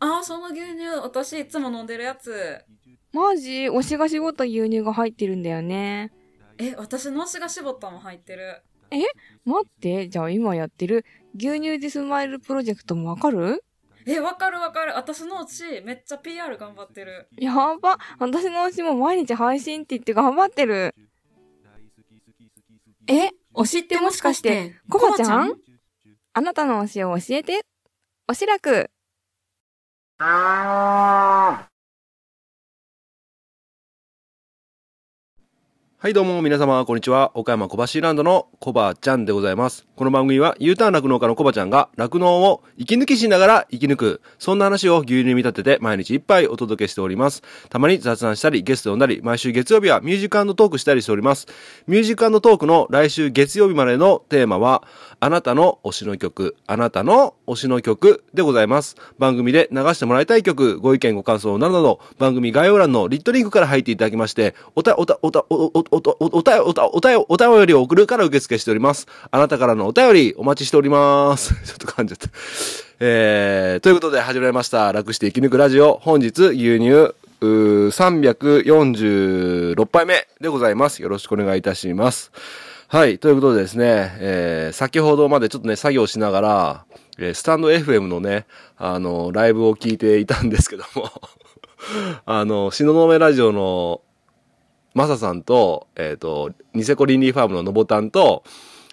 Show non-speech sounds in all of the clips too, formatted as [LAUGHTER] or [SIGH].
あー、その牛乳、私いつも飲んでるやつ。マジ？推しが絞った牛乳が入ってるんだよね。え、私の推しが絞ったも入ってる。待って、じゃあ今やってる牛乳でスマイルプロジェクトもわかる？え、わかるわかる。私の推し、めっちゃ PR 頑張ってる。やば。私の推しも毎日配信って言って頑張ってる。え、推しってもしかして、コバちゃん？あなたの推しを教えて。おしらく。はいどうも皆様こんにちは。岡山小橋ランドのコバちゃんでございます。この番組は U ターン酪農家のコバちゃんが酪農を息抜きしながら生き抜くそんな話を牛乳に見立てて毎日一杯お届けしております。たまに雑談したりゲスト呼んだり毎週月曜日はミュージックトークしたりしております。ミュージックトークの来週月曜日までのテーマはあなたの推しの曲あなたの推しの曲でございます。番組で流してもらいたい曲ご意見ご感想などなど番組概要欄の lit.link から入っていただきましておたおたおたおおおおおおたおたおたお便りを送るから受付しております。あなたからのお便りお待ちしております。[LAUGHS] ちょっと噛んじゃった。えー、ということで始まりました。楽して生き抜くラジオ。本日牛乳うー346杯目でございます。よろしくお願いいたします。はい。ということでですね、えー、先ほどまでちょっとね、作業しながら、えースタンド FM のね、あの、ライブを聞いていたんですけども、[LAUGHS] あの、東雲ラジオの、まささんと、えっ、と、ニセコリンリーファームののぼたんと、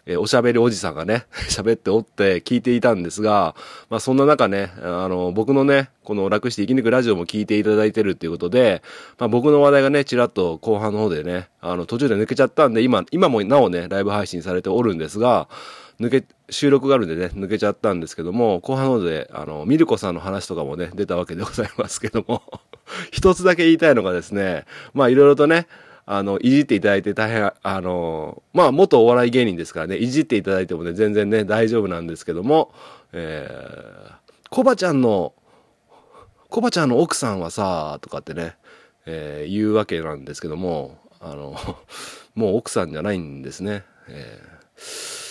えーおしゃべりおじさんがね、[LAUGHS] 喋っておって聞いていたんですが、まあそんな中ね、あの、僕のね、この楽して生き抜くラジオも聞いていただいてるっていうことで、まあ僕の話題がね、ちらっと後半の方でね、あの、途中で抜けちゃったんで、今、今もなおね、ライブ配信されておるんですが、抜け、収録があるんでね、抜けちゃったんですけども、後半の方で、あの、ミルコさんの話とかもね、出たわけでございますけども、[LAUGHS] 一つだけ言いたいのがですね、まあいろいろとね、あの、いじっていただいて大変、あの、まあ、元お笑い芸人ですからね、いじっていただいてもね、全然ね、大丈夫なんですけども、えー、コバちゃんの、コバちゃんの奥さんはさ、とかってね、えー言うわけなんですけども、あの、[LAUGHS] もう奥さんじゃないんですね。えー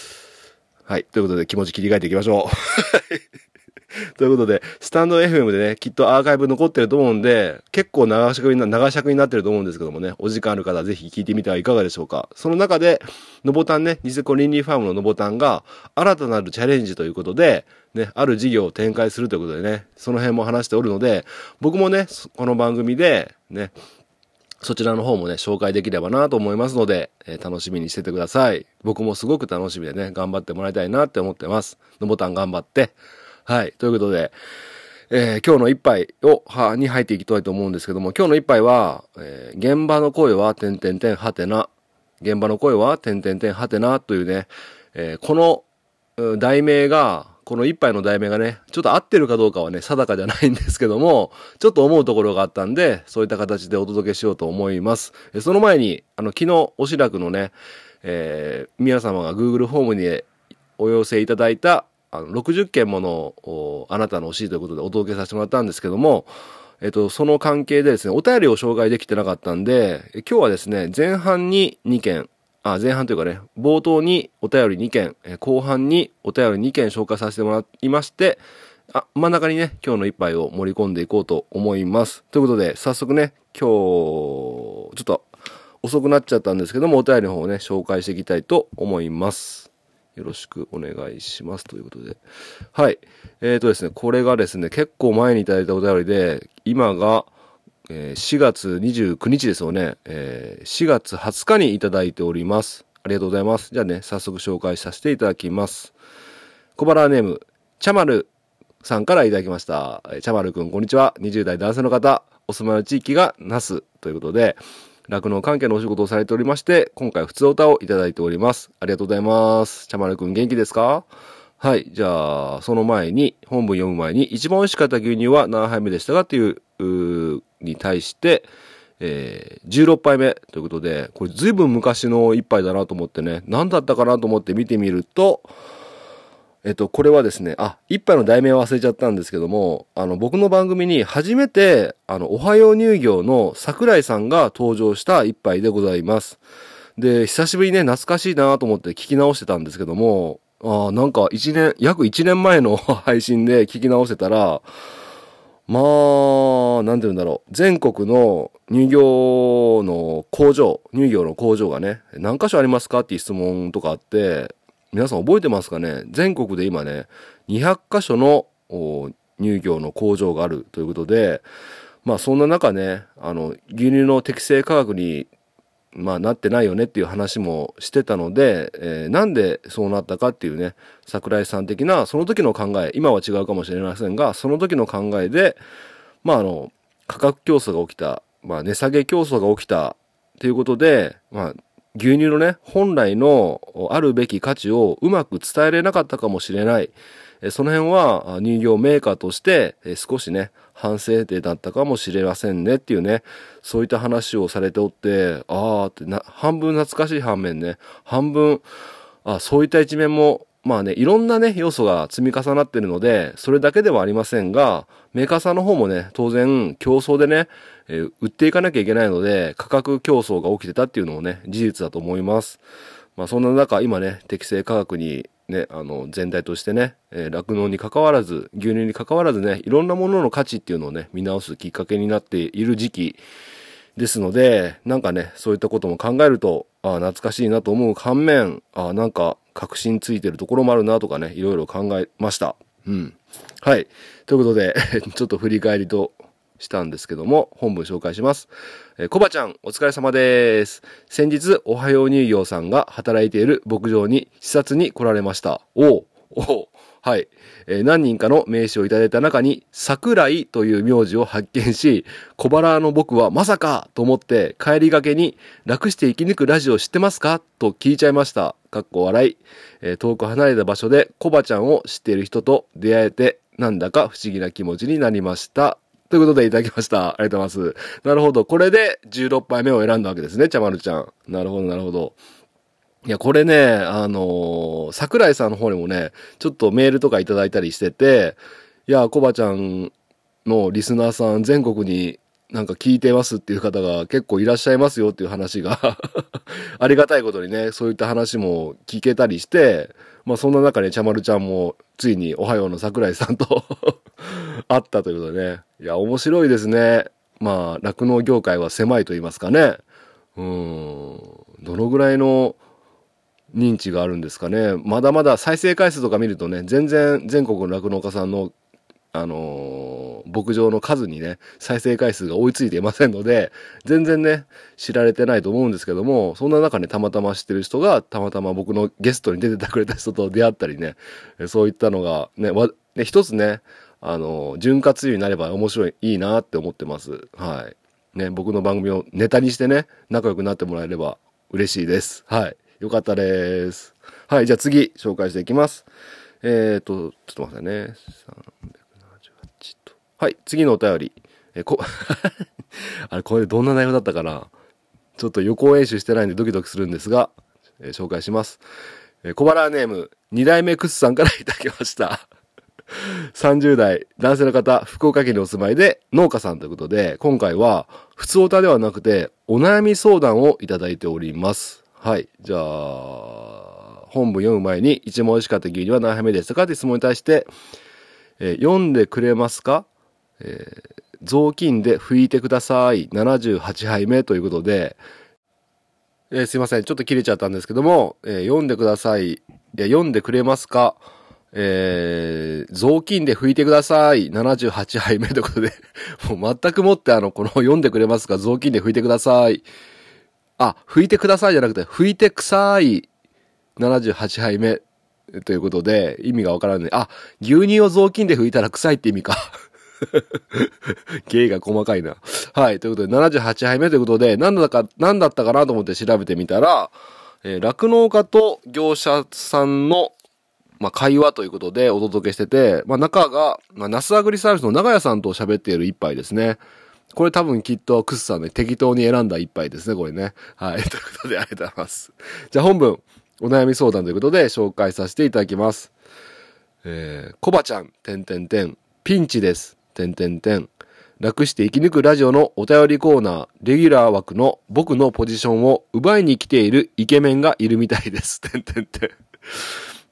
はい。ということで気持ち切り替えていきましょう。[LAUGHS] [LAUGHS] ということで、スタンド FM でね、きっとアーカイブ残ってると思うんで、結構長尺にな、長尺になってると思うんですけどもね、お時間ある方はぜひ聞いてみてはいかがでしょうか。その中で、のぼたんね、ニセコリンリーファームののぼたんが、新たなるチャレンジということで、ね、ある事業を展開するということでね、その辺も話しておるので、僕もね、この番組で、ね、そちらの方もね、紹介できればなと思いますので、えー楽しみにしててください。僕もすごく楽しみでね、頑張ってもらいたいなって思ってます。のぼたん頑張って。はい。ということで、えー今日の一杯を、は、に入っていきたいと思うんですけども、今日の一杯は、えー現場の声は、てんてんてんはてな。現場の声は、てんてんてんはてな、というね、えーこの、う題名が、この一杯の題名がね、ちょっと合ってるかどうかはね、定かじゃないんですけども、ちょっと思うところがあったんで、そういった形でお届けしようと思います。えその前に、あの、昨日、おしらくのね、えー皆様が Google ホームにお寄せいただいた、あの、60件もの、あなたの欲しということでお届けさせてもらったんですけども、えっと、その関係でですね、お便りを紹介できてなかったんで、今日はですね、前半に2件、あ、前半というかね、冒頭にお便り2件、後半にお便り2件紹介させてもらいまして、あ、真ん中にね、今日の一杯を盛り込んでいこうと思います。ということで、早速ね、今日、ちょっと遅くなっちゃったんですけども、お便りの方をね、紹介していきたいと思います。よろしくお願いします。ということで。はい。えーとですね、これがですね、結構前にいただいたお便りで、今が、えー4月29日ですよね。えー4月20日にいただいております。ありがとうございます。じゃあね、早速紹介させていただきます。小腹ネーム、チャマルさんからいただきました。チャマルくん、こんにちは。20代男性の方、お住まいの地域が那須ということで、酪農関係のお仕事をされておりまして、今回普通歌をいただいております。ありがとうございます。チャマルくん元気ですか？はい。じゃあ、その前に、本文読む前に、一番美味しかった牛乳は何杯目でしたかっていう、うに対して、えー、16杯目ということで、これ随分昔の一杯だなと思ってね、何だったかなと思って見てみると、えっと、これはですね、あ、一杯の題名忘れちゃったんですけども、あの、僕の番組に初めて、あの、おはよう乳業の桜井さんが登場した一杯でございます。で、久しぶりにね、懐かしいなと思って聞き直してたんですけども、あーなんか一年、約一年前の [LAUGHS] 配信で聞き直してたら、まあ、なんて言うんだろう。全国の乳業の工場、乳業の工場がね、何箇所ありますかっていう質問とかあって、皆さん覚えてますかね？全国で今ね、200箇所の乳業の工場があるということで、まあそんな中ね、あの、牛乳の適正価格に、まあなってないよねっていう話もしてたので、えーなんでそうなったかっていうね、桜井さん的なその時の考え、今は違うかもしれませんが、その時の考えで、まああの、価格競争が起きた、まあ値下げ競争が起きたということで、まあ牛乳のね、本来のあるべき価値をうまく伝えれなかったかもしれない。その辺は乳業メーカーとして少しね、反省点だったかもしれませんねっていうね、そういった話をされておって、ああってな、半分懐かしい反面ね、半分、あそういった一面も、まあね、いろんなね、要素が積み重なってるので、それだけではありませんが、メーカーさんの方もね、当然、競争でね、えー売っていかなきゃいけないので、価格競争が起きてたっていうのもね、事実だと思います。まあそんな中、今ね、適正価格にね、あの、全体としてね、えー酪農に関わらず、牛乳に関わらずね、いろんなものの価値っていうのをね、見直すきっかけになっている時期ですので、なんかね、そういったことも考えると、ああ、懐かしいなと思う反面、ああ、なんか確信ついてるところもあるなとかね、いろいろ考えました。うん。はい。ということで、[LAUGHS] ちょっと振り返りとしたんですけども、本文紹介します。えー、コバちゃん、お疲れ様です。先日、おはよう乳業さんが働いている牧場に視察に来られました。おう、おう、はい。えー何人かの名刺をいただいた中に、桜井という名字を発見し、小腹の僕はまさかと思って帰りがけに楽して生き抜くラジオ知ってますか？と聞いちゃいました。かっこ笑い。えー遠く離れた場所でコバちゃんを知っている人と出会えて、なんだか不思議な気持ちになりました。ということでいただきました。ありがとうございます。なるほど。これで16杯目を選んだわけですね、茶丸ちゃん。なるほど、なるほど。いや、これね、あのー桜井さんの方にもね、ちょっとメールとかいただいたりしてて、いや、コバちゃんのリスナーさん全国になんか聞いてますっていう方が結構いらっしゃいますよっていう話が [LAUGHS] ありがたいことにね、そういった話も聞けたりして、まあそんな中ね、茶丸ちゃんもついにおはようの桜井さんと [LAUGHS] 会ったということでね。いや、面白いですね。まあ、酪農業界は狭いと言いますかね。うん。どのぐらいの認知があるんですかね。まだまだ再生回数とか見るとね、全然全国の酪農家さんの、あのー牧場の数にね、再生回数が追いついていませんので、全然ね、知られてないと思うんですけども、そんな中ね、たまたま知ってる人が、たまたま僕のゲストに出ててくれた人と出会ったりね、そういったのがね、わね一つね、あのー潤滑油になれば面白い、いいなって思ってます。はい。ね、僕の番組をネタにしてね、仲良くなってもらえれば嬉しいです。はい。よかったです。はい、じゃあ次、紹介していきます。えーと、ちょっと待ってね。378と。はい、次のお便り。えーこ、[LAUGHS] あれ、これどんな内容だったかなちょっと予行演習してないんでドキドキするんですが、えー紹介します。えー小腹ネーム、二代目クスさんからいただきました。30代男性の方、福岡県にお住まいで農家さんということで、今回は普通歌ではなくてお悩み相談をいただいております。はい。じゃあ、本文読む前に一番美味しかった牛乳は何杯目でしたか？って質問に対して、えー読んでくれますか？えー雑巾で拭いてください。78杯目ということで、えーすいません。ちょっと切れちゃったんですけども、えー読んでください。いや読んでくれますか？えー、雑巾で拭いてください。78杯目ということで、もう全くもってあの、この読んでくれますか？雑巾で拭いてください。あ、拭いてくださいじゃなくて、拭いてくさい。78杯目。ということで、意味がわからない。あ、牛乳を雑巾で拭いたら臭いって意味か。[LAUGHS] 芸が細かいな。はい。ということで、78杯目ということで、何だか、何だったかなと思って調べてみたら、えー酪農家と業者さんの、まあ、会話ということでお届けしてて、まあ、中が、まあ、ナスアグリサービスの長屋さんと喋っている一杯ですね。これ多分きっとクスさんね、適当に選んだ一杯ですね、これね。はい。[LAUGHS] ということで、ありがとうございます。じゃあ本文、お悩み相談ということで紹介させていただきます。えー、コバちゃん、てんてんてん、ピンチです、てんてんてん。楽して生き抜くラジオのお便りコーナー、レギュラー枠の僕のポジションを奪いに来ているイケメンがいるみたいです。[LAUGHS] てんてんてん。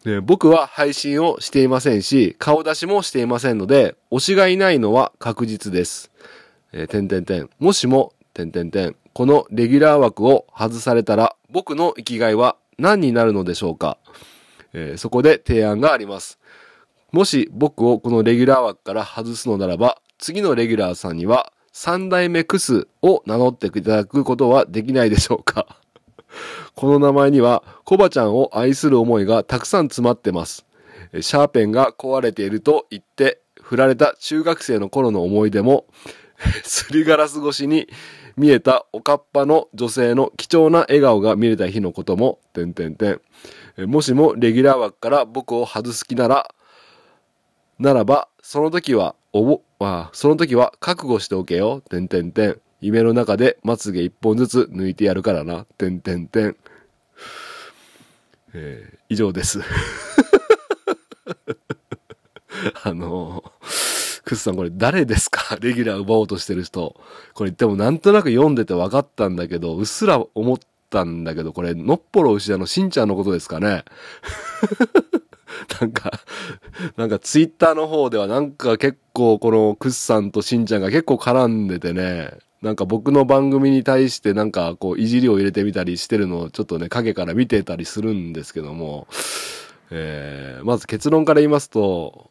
で僕は配信をしていませんし、顔出しもしていませんので、推しがいないのは確実です。えー、点々点。もしも、点々点。このレギュラー枠を外されたら、僕の生きがいは何になるのでしょうか、えーそこで提案があります。もし僕をこのレギュラー枠から外すのならば、次のレギュラーさんには、三代目クスを名乗っていただくことはできないでしょうか？[LAUGHS] この名前には、コバちゃんを愛する思いがたくさん詰まってます。シャーペンが壊れていると言って、振られた中学生の頃の思い出も、[LAUGHS] すりガラス越しに見えたおかっぱの女性の貴重な笑顔が見れた日のことも、点々点。えもしもレギュラー枠から僕を外す気なら、ならば、その時は、おぼ、あその時は覚悟しておけよ、点々点。夢の中でまつげ一本ずつ抜いてやるからな、点々点。えー以上です。[LAUGHS] あのクスさんこれ誰ですか？[LAUGHS] レギュラー奪おうとしてる人。これでもなんとなく読んでて分かったんだけど、うっすら思ったんだけど、これ、のっぽろ牛田のしんちゃんのことですかね？[LAUGHS] なんか、なんかツイッターの方ではなんか結構このクスさんとしんちゃんが結構絡んでてね、なんか僕の番組に対してなんかこういじりを入れてみたりしてるのをちょっとね、影から見てたりするんですけども、えー、まず結論から言いますと、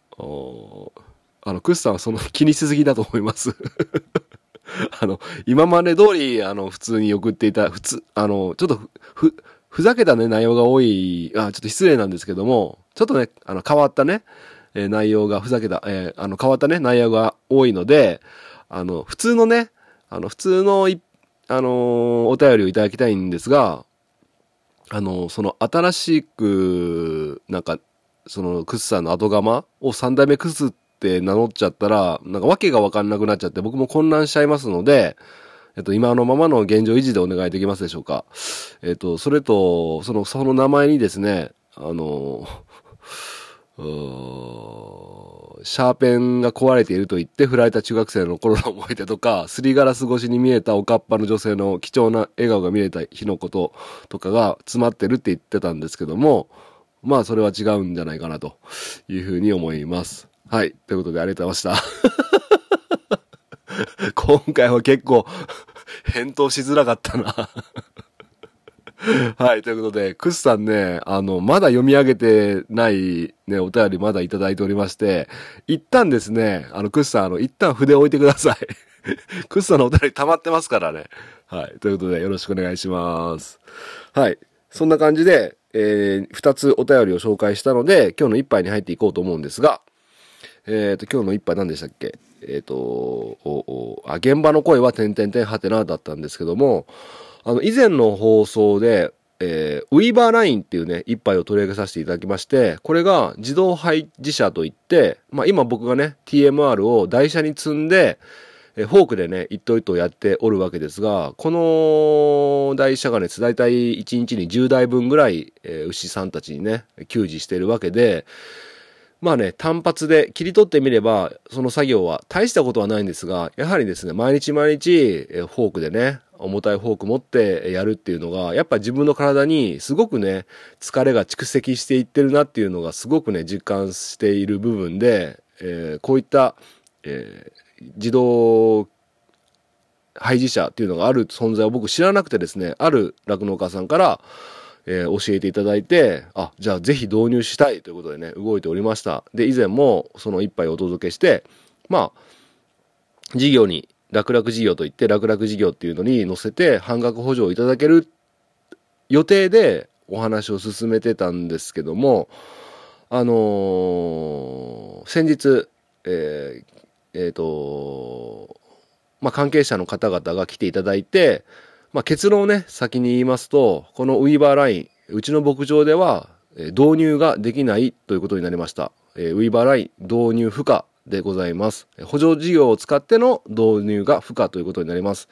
あの、クスさんはその気にしすぎだと思います。[LAUGHS] あの、今まで通り、あの、普通に送っていた、普通、あの、ちょっとふ、ふ、ざけたね、内容が多い、あ、ちょっと失礼なんですけども、ちょっとね、あの、変わったね、えー内容が、ふざけた、えーあの、変わったね、内容が多いので、あの、普通のね、あの、普通の、あのーお便りをいただきたいんですが、あの、その、新しく、なんか、その、クスさんの後釜を三代目クスっって名乗っちゃったら、なんかわけがわかんなくなっちゃって、僕も混乱しちゃいますので、えっと、今のままの現状維持でお願いできますでしょうか。えっと、それと、その、その名前にですね、あの、[LAUGHS] シャーペンが壊れていると言って振られた中学生の頃の思い出とか、すりガラス越しに見えたおかっぱの女性の貴重な笑顔が見えた日のこととかが詰まってるって言ってたんですけども、まあそれは違うんじゃないかなというふうに思います。はい。ということでありがとうございました。[LAUGHS] 今回は結構返答しづらかったな。[LAUGHS] はい。ということで、クスさんね、あの、まだ読み上げてないね、お便りまだいただいておりまして、一旦ですね、あの、クスさん、あの、一旦筆置いてください。[LAUGHS] クスさんのお便り溜まってますからね。はい。ということで、よろしくお願いします。はい。そんな感じで、えー、二つお便りを紹介したので、今日の一杯に入っていこうと思うんですが、えっ、と、今日の一杯何でしたっけ？えっ、と、おおあ、現場の声は点々点はてなだったんですけども、あの、以前の放送で、えーウィーバーラインっていうね、一杯を取り上げさせていただきまして、これが自動配自車といって、まあ今僕がね、TMR を台車に積んで、えフォークでね、一頭一頭やっておるわけですが、この台車がね、大体1日に10台分ぐらい、えー牛さんたちにね、給仕してるわけで、まあね、単発で切り取ってみれば、その作業は大したことはないんですが、やはりですね、毎日毎日、フォークでね、重たいフォーク持ってやるっていうのが、やっぱ自分の体にすごくね、疲れが蓄積していってるなっていうのがすごくね、実感している部分で、えーこういった、えー自動配自車っていうのがある存在を僕知らなくてですね、ある酪農家さんから、えー教えていただいて、あ、じゃあぜひ導入したいということでね、動いておりました。で、以前もその一杯お届けして、まあ、事業に、楽々事業といって、楽々事業っていうのに乗せて半額補助をいただける予定でお話を進めてたんですけども、あのー先日、えーえーと、まあ、関係者の方々が来ていただいて、まあ、結論をね、先に言いますと、このウィーバーライン、うちの牧場では、え導入ができないということになりました。えウィーバーライン導入不可でございます。補助事業を使っての導入が不可ということになります。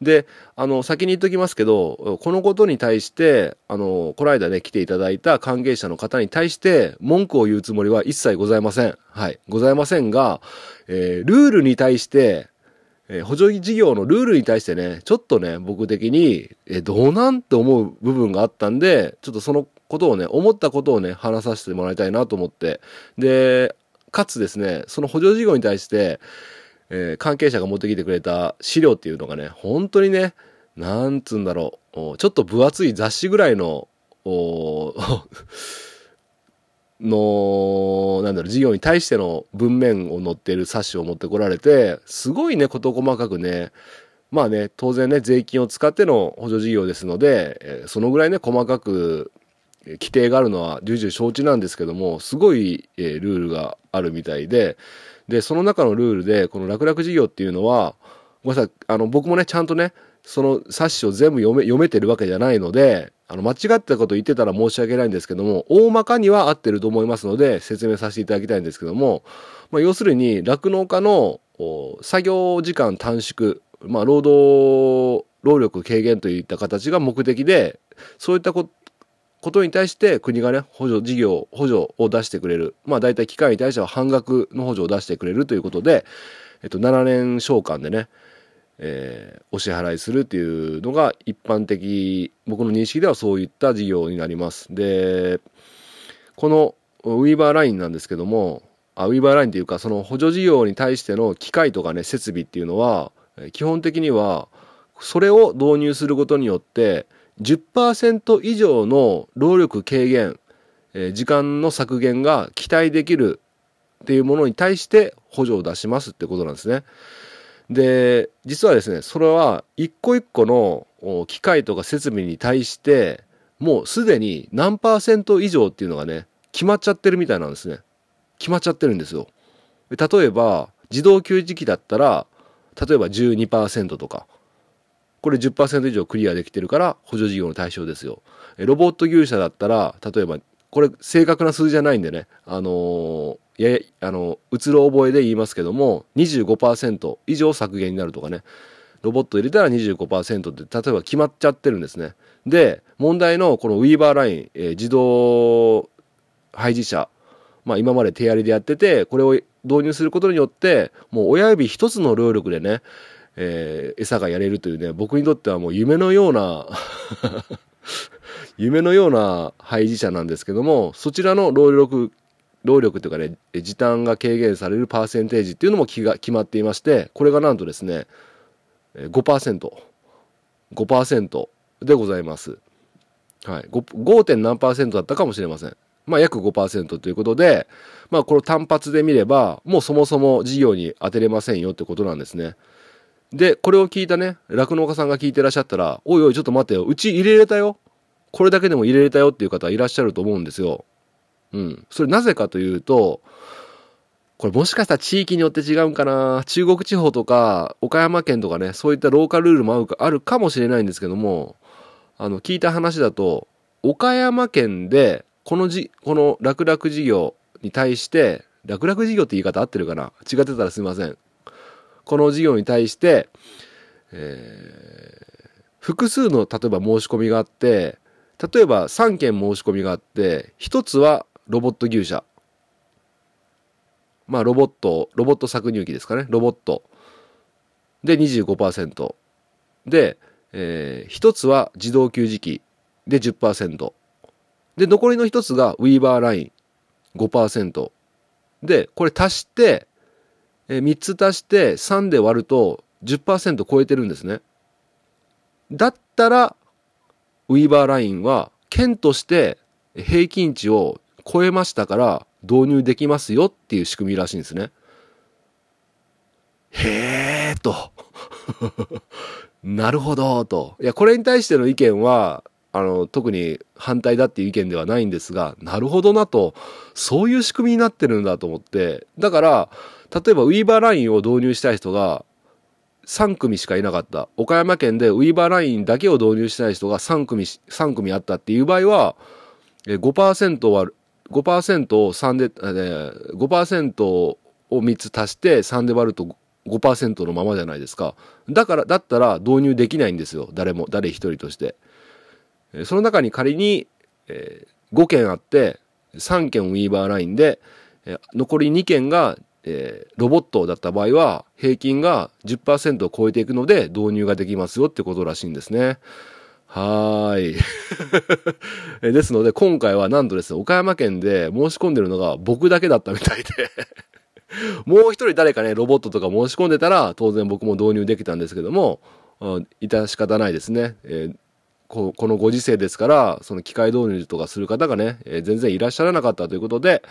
で、あの、先に言っときますけど、このことに対して、あの、この間ね、来ていただいた関係者の方に対して、文句を言うつもりは一切ございません。はい。ございませんが、えールールに対して、えー補助事業のルールに対してね、ちょっとね、僕的に、えーどうなんって思う部分があったんで、ちょっとそのことをね、思ったことをね、話させてもらいたいなと思って。で、かつですね、その補助事業に対して、えー関係者が持ってきてくれた資料っていうのがね、本当にね、なんつうんだろう、ちょっと分厚い雑誌ぐらいの、おの、なんだろう、事業に対しての文面を載っている冊子を持ってこられて、すごいね、事細かくね、まあね、当然ね、税金を使っての補助事業ですので、そのぐらいね、細かく、規定があるのは重々承知なんですけども、すごい、えールールがあるみたいで、で、その中のルールで、この楽々事業っていうのは、ごめんなさい、あの、僕もね、ちゃんとね、その冊子を全部読め、読めてるわけじゃないので、あの、間違ったこと言ってたら申し訳ないんですけども、大まかには合ってると思いますので、説明させていただきたいんですけども、まあ、要するに、酪農家の作業時間短縮、まあ、労働、労力軽減といった形が目的で、そういったこことに対して国がね、補助事業、補助を出してくれる。まあ大体機械に対しては半額の補助を出してくれるということで、えっと、7年償還でね、えーお支払いするっていうのが一般的、僕の認識ではそういった事業になります。で、このウィーバーラインなんですけども、あウィーバーラインというか、その補助事業に対しての機械とかね、設備っていうのは、基本的には、それを導入することによって、10%以上の労力軽減、えー時間の削減が期待できるっていうものに対して補助を出しますってことなんですね。で、実はですね、それは一個一個の機械とか設備に対して、もうすでに何パーセント以上っていうのがね、決まっちゃってるみたいなんですね。決まっちゃってるんですよ。例えば、自動給餌器だったら、例えば12%とか、これ10%以上クリアできてるから補助事業の対象ですよ。ロボット牛舎だったら、例えば、これ正確な数字じゃないんでね、あのーや、あの、うつろ覚えで言いますけども、25%以上削減になるとかね、ロボット入れたら25%って、例えば決まっちゃってるんですね。で、問題のこのウィーバーライン、えー自動配置車、まあ今まで手やりでやってて、これを導入することによって、もう親指一つの労力でね、えー餌がやれるというね、僕にとってはもう夢のような [LAUGHS] 夢のような配置者なんですけども、そちらの労力、労力というかね、時短が軽減されるパーセンテージっていうのも気が決まっていまして、これがなんとですね、えー5%、5%でございます。はい。5. 5. 何パーセントだったかもしれません。まあ約5%ということで、まあこれ単発で見れば、もうそもそも事業に当てれませんよってことなんですね。で、これを聞いたね、酪農家さんが聞いてらっしゃったら、おいおいちょっと待ってよ、うち入れれたよ。これだけでも入れれたよっていう方いらっしゃると思うんですよ。うん。それなぜかというと、これもしかしたら地域によって違うんかな中国地方とか岡山県とかね、そういったローカルルールもあるかあるかもしれないんですけども、あの、聞いた話だと、岡山県で、このじ、この楽々事業に対して、楽々事業って言い方合ってるかな？違ってたらすいません。この事業に対して、えー複数の例えば申し込みがあって、例えば3件申し込みがあって、1つはロボット牛舎。まあロボット、ロボット搾乳機ですかね。ロボット。で25%。で、えー、1つは自動給餌器で10%。で、残りの1つがウィーバーライン5%。で、これ足して、えー3つ足して3で割ると10%超えてるんですね。だったら、ウィーバーラインは、県として平均値を超えましたから導入できますよっていう仕組みらしいんですね。へーと。なるほどと。いや、これに対しての意見は、あの、特に反対だっていう意見ではないんですが、なるほどなと。そういう仕組みになってるんだと思って。だから、例えばウィーバーラインを導入したい人が3組しかいなかった。岡山県でウィーバーラインだけを導入したい人が3組、3組あったっていう場合は、5%は、5%を3で、5%を3つ足して3で割ると5%のままじゃないですか。だから、だったら導入できないんですよ。誰も、誰一人として。その中に仮に、え5件あって、3件ウィーバーラインで、残り2件が、えーロボットだった場合は、平均が10%を超えていくので導入ができますよってことらしいんですね。はーい。[LAUGHS] ですので、今回はなんとですね、岡山県で申し込んでるのが僕だけだったみたいで [LAUGHS] もう一人誰かね、ロボットとか申し込んでたら、当然僕も導入できたんですけども、あ致し方ないですね。えーここのご時世ですから、その機械導入とかする方がね、えー全然いらっしゃらなかったということで、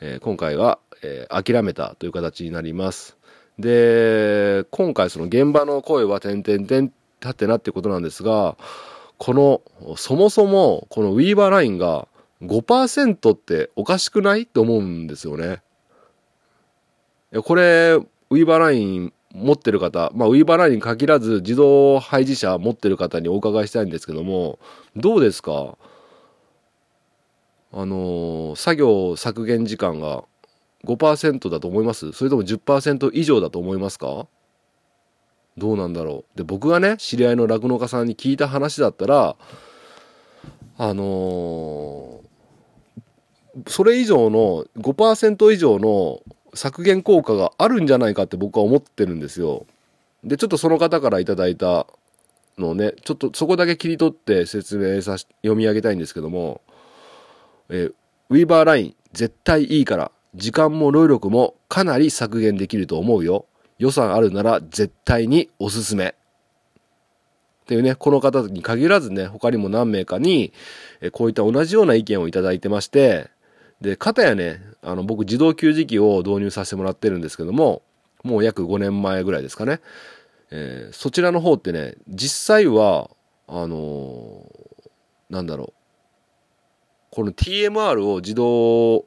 えー今回は、えー諦めたという形になります。で、今回その現場の声は点々点立ってなってことなんですが、この、そもそも、このウィーバーラインが5%っておかしくないって思うんですよね。これ、ウィーバーライン持ってる方、まあ、ウィーバーラインに限らず自動配置車持ってる方にお伺いしたいんですけども、どうですか？あのー作業削減時間が5%だと思います？それとも10%以上だと思いますか？どうなんだろう？で僕がね知り合いの酪農家さんに聞いた話だったらあのーそれ以上の5%以上の削減効果があるんじゃないかって僕は思ってるんですよ。でちょっとその方からいただいたのをねちょっとそこだけ切り取って説明さし読み上げたいんですけども、えーウィーバーライン絶対いいから。時間も労力もかなり削減できると思うよ。予算あるなら絶対におすすめ。っていうねこの方に限らずね他にも何名かにえこういった同じような意見をいただいてまして。で片やねあの僕自動給餌器を導入させてもらってるんですけどももう約5年前ぐらいですかね、えーそちらの方ってね実際はあのーなんだろう。この TMR を自動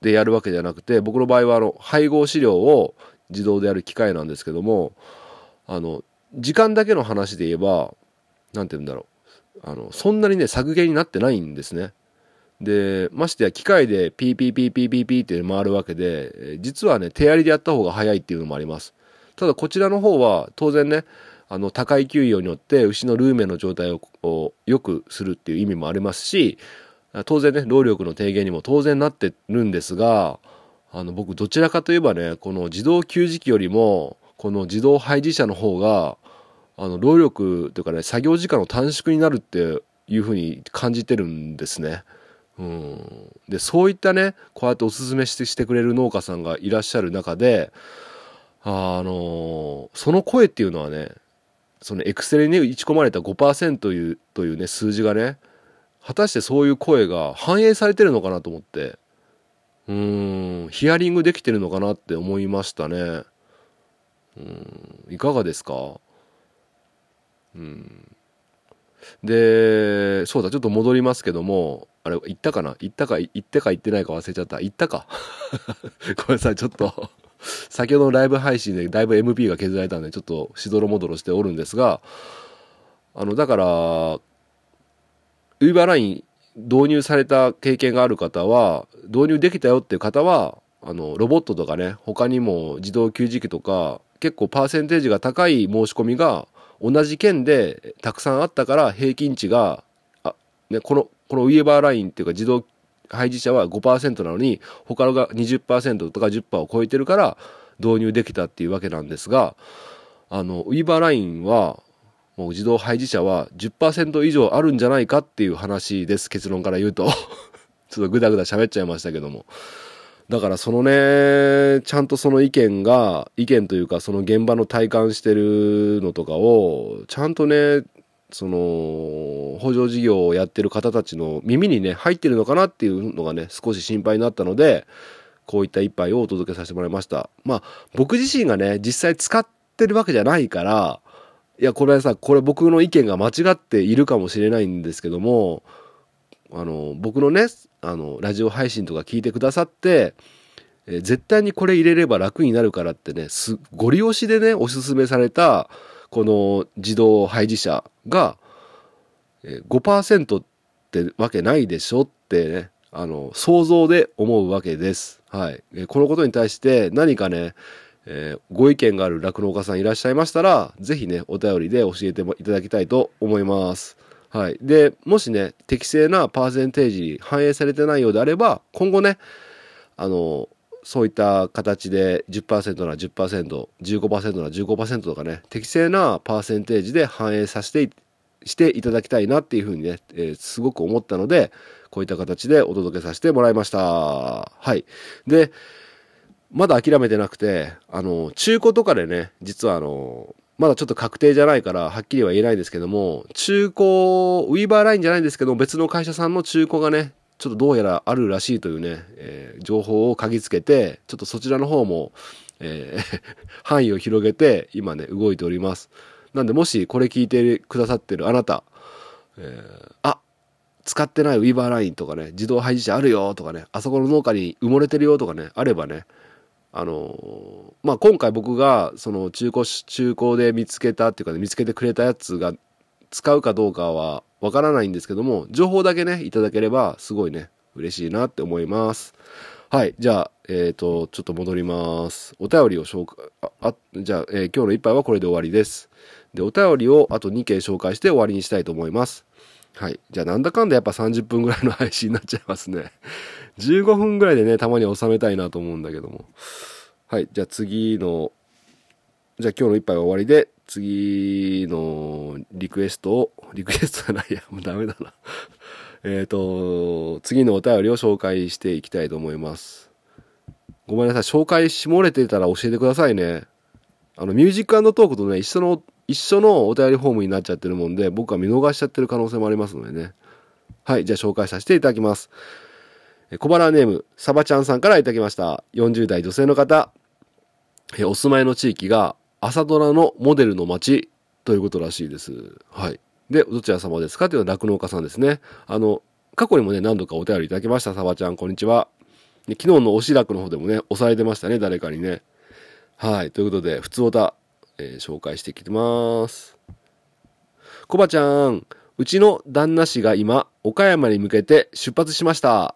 でやるわけじゃなくて僕の場合はあの配合飼料を自動でやる機械なんですけどもあの時間だけの話で言えば何て言うんだろうあのそんなにね削減になってないんですね。でましてや機械でピーピーピーピーピーピーって回るわけで実はね手やりでやった方が早いっていうのもあります。ただこちらの方は当然ねあの多回給与によって牛のルーメンの状態を良くするっていう意味もありますし当然ね労力の低減にも当然なってるんですがあの僕どちらかといえばねこの自動給餌器よりもこの自動配置車の方があの労力というかね作業時間の短縮になるっていうふうに感じてるんですね。うん、でそういったねこうやっておすすめしてしてくれる農家さんがいらっしゃる中であのその声っていうのはねそのエクセルに打ち込まれた5%というというね数字がね果たしてそういう声が反映されてるのかなと思って。うーんヒアリングできてるのかなって思いましたね。うんいかがですか？うん。でそうだちょっと戻りますけどもあれ言ったかな？言ったか言ったか言ってないか忘れちゃった。言ったか。[LAUGHS] ごめんなさいちょっと。先ほどのライブ配信でだいぶ MP が削られたんでちょっとしどろもどろしておるんですがあのだからウィーバーライン導入された経験がある方は導入できたよっていう方はあのロボットとかね他にも自動給餌器とか結構パーセンテージが高い申し込みが同じ県でたくさんあったから平均値があ、ね、このこのウィーバーラインっていうか自動配置者は5%なのに他のが20%とか10%を超えてるから導入できたっていうわけなんですがあのウィーバーラインはもう自動配置者は10%以上あるんじゃないかっていう話です。結論から言うと。[LAUGHS] ちょっとグダグダ喋っちゃいましたけども。だからそのねちゃんとその意見が意見というかその現場の体感してるのとかをちゃんとねその補助事業をやってる方たちの耳にね入ってるのかなっていうのがね少し心配になったのでこういった一杯をお届けさせてもらいました。まあ僕自身がね実際使ってるわけじゃないからいやこれはさこれ僕の意見が間違っているかもしれないんですけどもあの僕のねあのラジオ配信とか聞いてくださって、え絶対にこれ入れれば楽になるからってねすご利用しでねおすすめされたこの自動配置車が、えー5%ってわけないでしょってねあの想像で思うわけです。はい、えこのことに対して何かねえーご意見がある酪農家さんいらっしゃいましたら、ぜひね、お便りで教えてもいただきたいと思います。はい。で、もしね、適正なパーセンテージに反映されてないようであれば、今後ね、あの、そういった形で10%なら10%、15%なら15%とかね、適正なパーセンテージで反映させていしていただきたいなっていうふうにね、えーすごく思ったので、こういった形でお届けさせてもらいました。はい。で、まだ諦めてなくて、あの、中古とかでね、実はあの、まだちょっと確定じゃないから、はっきりは言えないんですけども、中古、ウィーバーラインじゃないんですけど、別の会社さんの中古がね、ちょっとどうやらあるらしいというね、えー情報を嗅ぎつけて、ちょっとそちらの方も、えー [LAUGHS] 範囲を広げて、今ね、動いております。なんで、もしこれ聞いてくださってるあなた、えーあ、使ってないウィーバーラインとかね、自動配置車あるよとかね、あそこの農家に埋もれてるよとかね、あればね、あのまあ、今回僕がその中古、中古で見つけたっていうかね、見つけてくれたやつが使うかどうかはわからないんですけども、情報だけね、いただければすごいね、嬉しいなって思います。はい。じゃあ、えっ、と、ちょっと戻ります。お便りを紹介、あ、あじゃあ、えー今日の一杯はこれで終わりです。で、お便りをあと2件紹介して終わりにしたいと思います。はい。じゃあ、なんだかんだやっぱ30分ぐらいの [LAUGHS] 配信になっちゃいますね。15分ぐらいでね、たまに収めたいなと思うんだけども。はい。じゃあ次の、じゃあ今日の一杯は終わりで、次のリクエストを、リクエストじゃないや、[LAUGHS] もうダメだな。えっと、次のお便りを紹介していきたいと思います。ごめんなさい。紹介し漏れてたら教えてくださいね。あの、ミュージックトークとね、一緒の、一緒のお便りフォームになっちゃってるもんで、僕は見逃しちゃってる可能性もありますのでね。はい。じゃあ紹介させていただきます。小腹ネーム、サバちゃんさんからいただきました。40代女性の方。えお住まいの地域が朝ドラのモデルの街ということらしいです。はい。で、どちら様ですか？というのは酪農家さんですね。あの、過去にもね、何度かお便りいただきました。サバちゃん、こんにちは。昨日のおしらくの方でもね、押されてましたね、誰かにね。はい。ということで、普通おた、えー紹介していきます。コバちゃん、うちの旦那氏が今、岡山に向けて出発しました。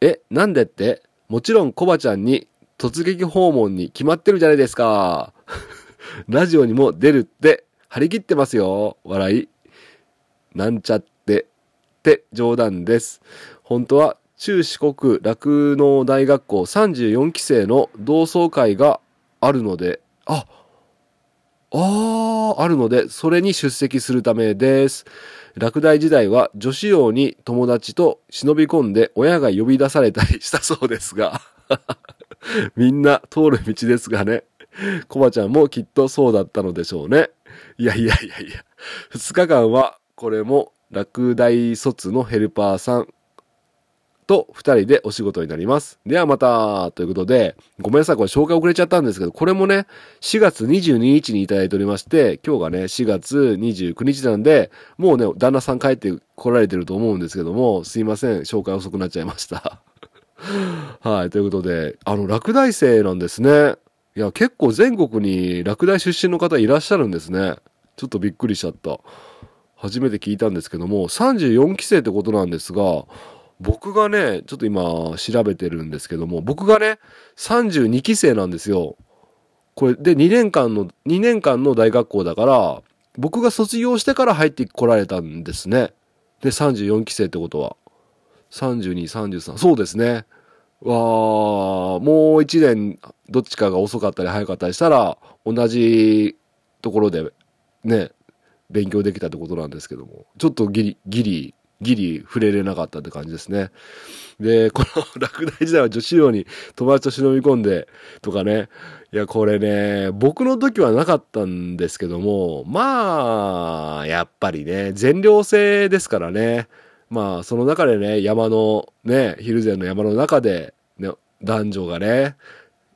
え、なんでって？もちろんコバちゃんに突撃訪問に決まってるじゃないですか。[LAUGHS] ラジオにも出るって張り切ってますよ。笑い。なんちゃって。って冗談です。本当は中四国酪農大学校34期生の同窓会があるので、あ、ああ、あるので、それに出席するためです。落第時代は女子寮に友達と忍び込んで親が呼び出されたりしたそうですが、[LAUGHS] みんな通る道ですがね。コバちゃんもきっとそうだったのでしょうね。いやいやいやいや。2日間はこれも落第卒のヘルパーさんと2人でお仕事になります。ではまたということで、ごめんなさい、これ紹介遅れちゃったんですけど、これもね、4月22日にいただいておりまして、今日がね、4月29日なんで、もうね、旦那さん帰って来られてると思うんですけども、すいません、紹介遅くなっちゃいました。[LAUGHS] はい、ということで、あの、落第生なんですね。いや、結構全国に落第出身の方いらっしゃるんですね。ちょっとびっくりしちゃった。初めて聞いたんですけども、34期生ってことなんですが、僕がね、ちょっと今調べてるんですけども、僕がね、32期生なんですよ。これで2年間の、2年間の大学校だから、僕が卒業してから入ってこられたんですね。で、34期生ってことは。32、33。そうですね。わー、もう1年、どっちかが遅かったり早かったりしたら、同じところでね、勉強できたってことなんですけども、ちょっとギリ、ギリ、ギリ触れれなかったって感じですね。で、[LAUGHS] この落第時代は女子寮に友達と忍び込んでとかね、いや、これね、僕の時はなかったんですけども、まあ、やっぱりね、全寮制ですからね、まあ、その中でね、山の、ね、ヒルゼンの山の中で、ね、男女がね、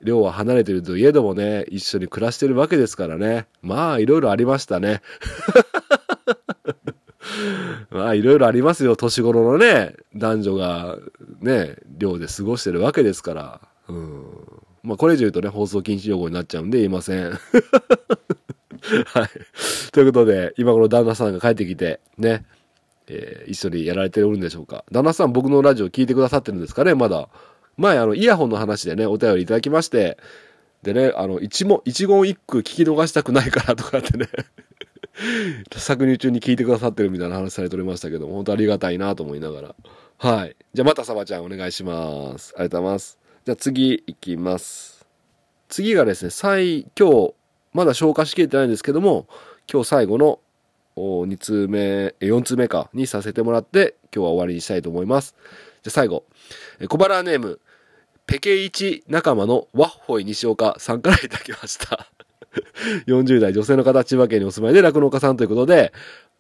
寮は離れてるといえどもね、一緒に暮らしてるわけですからね。まあ、いろいろありましたね。[LAUGHS] [LAUGHS] まあ、いろいろありますよ。年頃のね、男女がね、寮で過ごしてるわけですから。うん。まあ、これ以上言うとね、放送禁止用語になっちゃうんで言いません。[LAUGHS] はい。ということで、今頃旦那さんが帰ってきて、ね、えー一緒にやられておるんでしょうか。旦那さん僕のラジオ聞いてくださってるんですかね、まだ。前、あの、イヤホンの話でね、お便りいただきまして、でね、あの、一問、一言一句聞き逃したくないからとかってね、搾乳中に聞いてくださってるみたいな話されておりましたけども、本当ありがたいなと思いながら。はい。じゃあまたサバちゃんお願いします。ありがとうございます。じゃあ次行きます。次がですね、最、今日、まだ消化しきれてないんですけども、今日最後の2通目、4通目か、にさせてもらって、今日は終わりにしたいと思います。じゃあ最後、小腹ネーム、ペケイチ仲間のワッホイ西岡さんからいただきました。[LAUGHS] 40代女性の方、千葉県にお住まいで酪農家さんということで、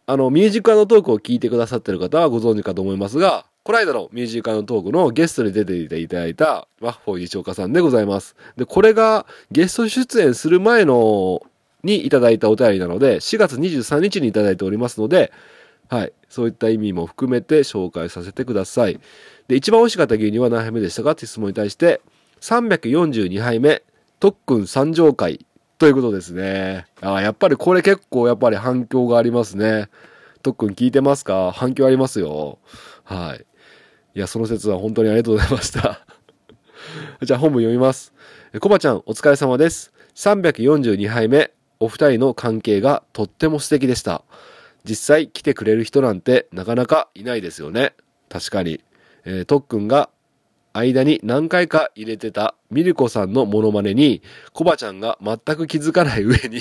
あの、ミュージックトークを聞いてくださってる方はご存知かと思いますが、この間のミュージックトークのゲストに出ていただいたワッホイ西岡さんでございます。で、これがゲスト出演する前のにいただいたお便りなので、4月23日にいただいておりますので、はい。そういった意味も含めて紹介させてください。で、一番美味しかった牛乳は何杯目でしたかって質問に対して、342杯目、特訓三条会ということですね。あやっぱりこれ結構やっぱり反響がありますね。特訓聞いてますか？反響ありますよ。はい。いや、その説は本当にありがとうございました。[LAUGHS] じゃあ本文読みます。コバちゃん、お疲れ様です。342杯目、お二人の関係がとっても素敵でした。実際来てくれる人なんてなかなかいないですよね。確かに。えー、とっくんが間に何回か入れてたミルコさんのモノマネに、コバちゃんが全く気づかない上に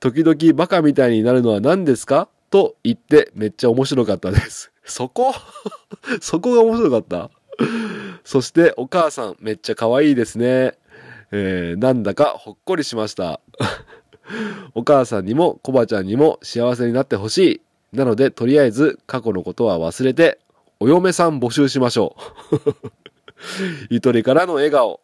時々バカみたいになるのは何ですか？と言ってめっちゃ面白かったです。そこ？[LAUGHS] そこが面白かったそしてお母さんめっちゃ可愛いですね。えー、なんだかほっこりしました。[LAUGHS] お母さんにもコバちゃんにも幸せになってほしい。なので、とりあえず過去のことは忘れて、お嫁さん募集しましょう。[LAUGHS] ゆとりからの笑顔。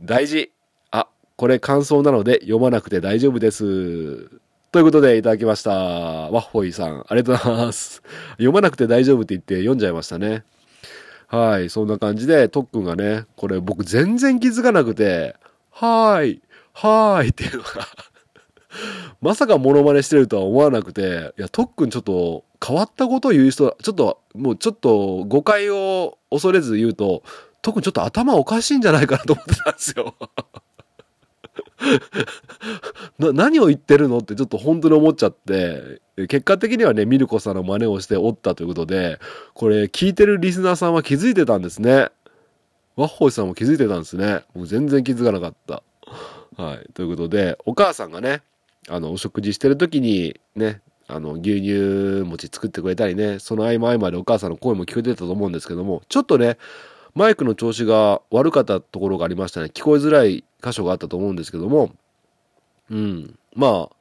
大事。あ、これ感想なので読まなくて大丈夫です。ということでいただきました。ワッホイさん、ありがとうございます。読まなくて大丈夫って言って読んじゃいましたね。はい、そんな感じで、とっくんがね、これ僕全然気づかなくて、はーい、はーいっていうのが [LAUGHS] まさかモノマネしてるとは思わなくて、いや、とっくんちょっと変わったことを言う人、ちょっと、もうちょっと誤解を恐れず言うと、特にちょっと頭おかしいんじゃないかなと思ってたんですよ [LAUGHS] な、何を言ってるのってちょっと本当に思っちゃって、結果的にはね、ミルコさんの真似をしておったということで、これ聞いてるリスナーさんは気づいてたんですね。ワッホイさんも気づいてたんですね。僕全然気づかなかった。はい。ということで、お母さんがね、あの、お食事してる時に、ね、あの、牛乳餅作ってくれたりね、その合間合間でお母さんの声も聞こえてたと思うんですけども、ちょっとね、マイクの調子が悪かったところがありましたね。聞こえづらい箇所があったと思うんですけども、うん。まあ、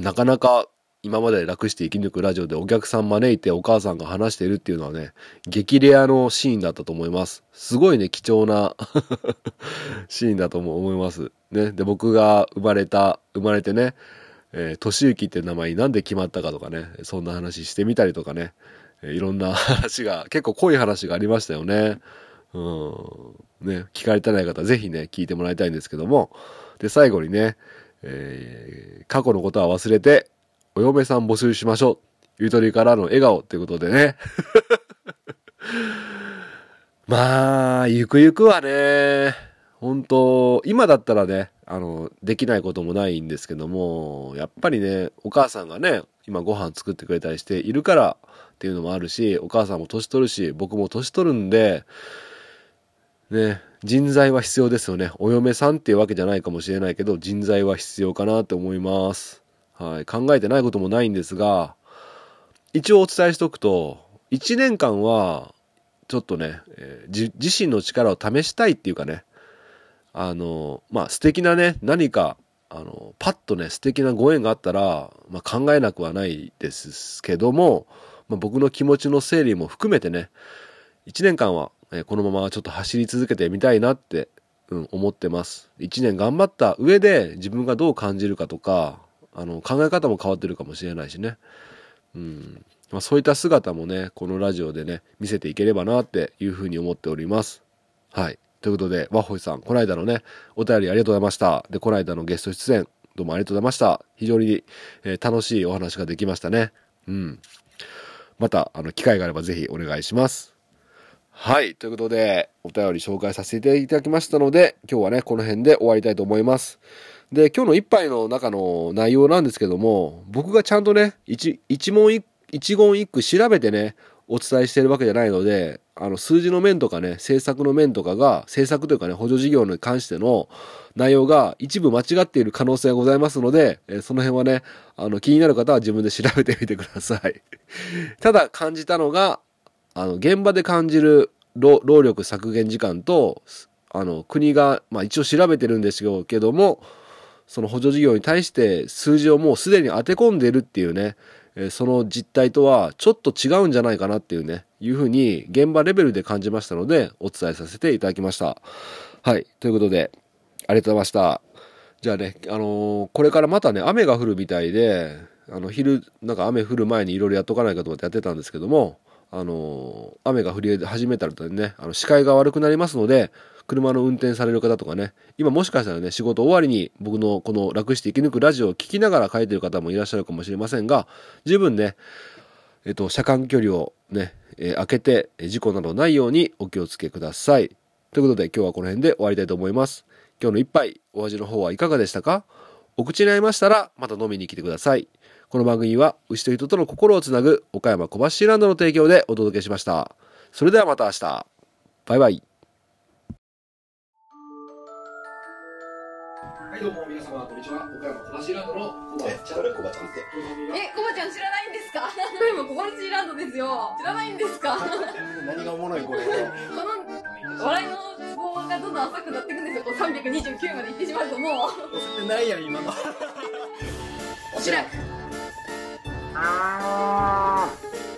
なかなか今まで楽して生き抜くラジオでお客さん招いてお母さんが話しているっていうのはね、激レアのシーンだったと思います。すごいね、貴重な [LAUGHS] シーンだと思います。ね。で、僕が生まれた、生まれてね、えー、としゆきって名前になんで決まったかとかね、そんな話してみたりとかね、えー、いろんな話が、[LAUGHS] 結構濃い話がありましたよね。うん。ね、聞かれてない方、ぜひね、聞いてもらいたいんですけども、で、最後にね、えー、過去のことは忘れて、お嫁さん募集しましょう。ゆとりからの笑顔ってことでね。[LAUGHS] まあ、ゆくゆくはね、本当今だったらね、あの、できないこともないんですけども、やっぱりね、お母さんがね、今ご飯作ってくれたりしているからっていうのもあるし、お母さんも年取るし、僕も年取るんで、ね、人材は必要ですよね。お嫁さんっていうわけじゃないかもしれないけど、人材は必要かなって思います。はい、考えてないこともないんですが、一応お伝えしておくと、1年間は、ちょっとね、えー、自身の力を試したいっていうかね、あの、まあ、素敵なね、何か、あの、パッとね、素敵なご縁があったら、まあ、考えなくはないですけども、まあ、僕の気持ちの整理も含めてね、1年間は、えー、このままちょっと走り続けてみたいなって、うん、思ってます。1年頑張った上で自分がどう感じるかとか、あの、考え方も変わってるかもしれないしね。うん。まあ、そういった姿もね、このラジオでね、見せていければなっていうふうに思っております。はい。ということで、ワッホイさん、この間のね、お便りありがとうございました。で、この間のゲスト出演、どうもありがとうございました。非常に、えー、楽しいお話ができましたね。うん。また、あの、機会があればぜひお願いします。はい。ということで、お便り紹介させていただきましたので、今日はね、この辺で終わりたいと思います。で、今日の一杯の中の内容なんですけども、僕がちゃんとね、一、一問一、一言一句調べてね、お伝えしているわけじゃないので、あの、数字の面とかね、政策の面とかが、政策というかね、補助事業に関しての内容が一部間違っている可能性がございますので、えその辺はね、あの、気になる方は自分で調べてみてください。[LAUGHS] ただ感じたのが、あの、現場で感じる労労力削減時間と、あの、国が、まあ一応調べてるんですけども、その補助事業に対して数字をもうすでに当て込んでるっていうね、えその実態とはちょっと違うんじゃないかなっていうね、いうふうに現場レベルで感じましたので、お伝えさせていただきました。はい。ということで、ありがとうございました。じゃあね、あのーこれからまたね、雨が降るみたいで、あの、昼、なんか雨降る前にいろいろやっとかないかと思ってやってたんですけども、あのー雨が降り始めたらね、あの、視界が悪くなりますので、車の運転される方とかね、今もしかしたらね、仕事終わりに僕のこの楽して生き抜くラジオを聞きながら書いてる方もいらっしゃるかもしれませんが、十分ね、えっと、車間距離をね、えー開けて、事故などないようにお気をつけください。ということで今日はこの辺で終わりたいと思います。今日の一杯、お味の方はいかがでしたか？お口に合いましたら、また飲みに来てください。この番組は、牛と人との心をつなぐ、岡山小橋ランドの提供でお届けしました。それではまた明日。バイバイ。はい、どうも皆様、こんにちは。岡山小橋ランドの小橋ちゃん。誰コバちゃんって？え、コバちゃん知らないんですか？これもコバルチーランドですよ。知らないんですか？こ何がおもろいこれの笑いのツボがどんどん浅くなっていくんですよ。こう329まで行ってしまうともう。ないやん今の [LAUGHS] おしらく。あー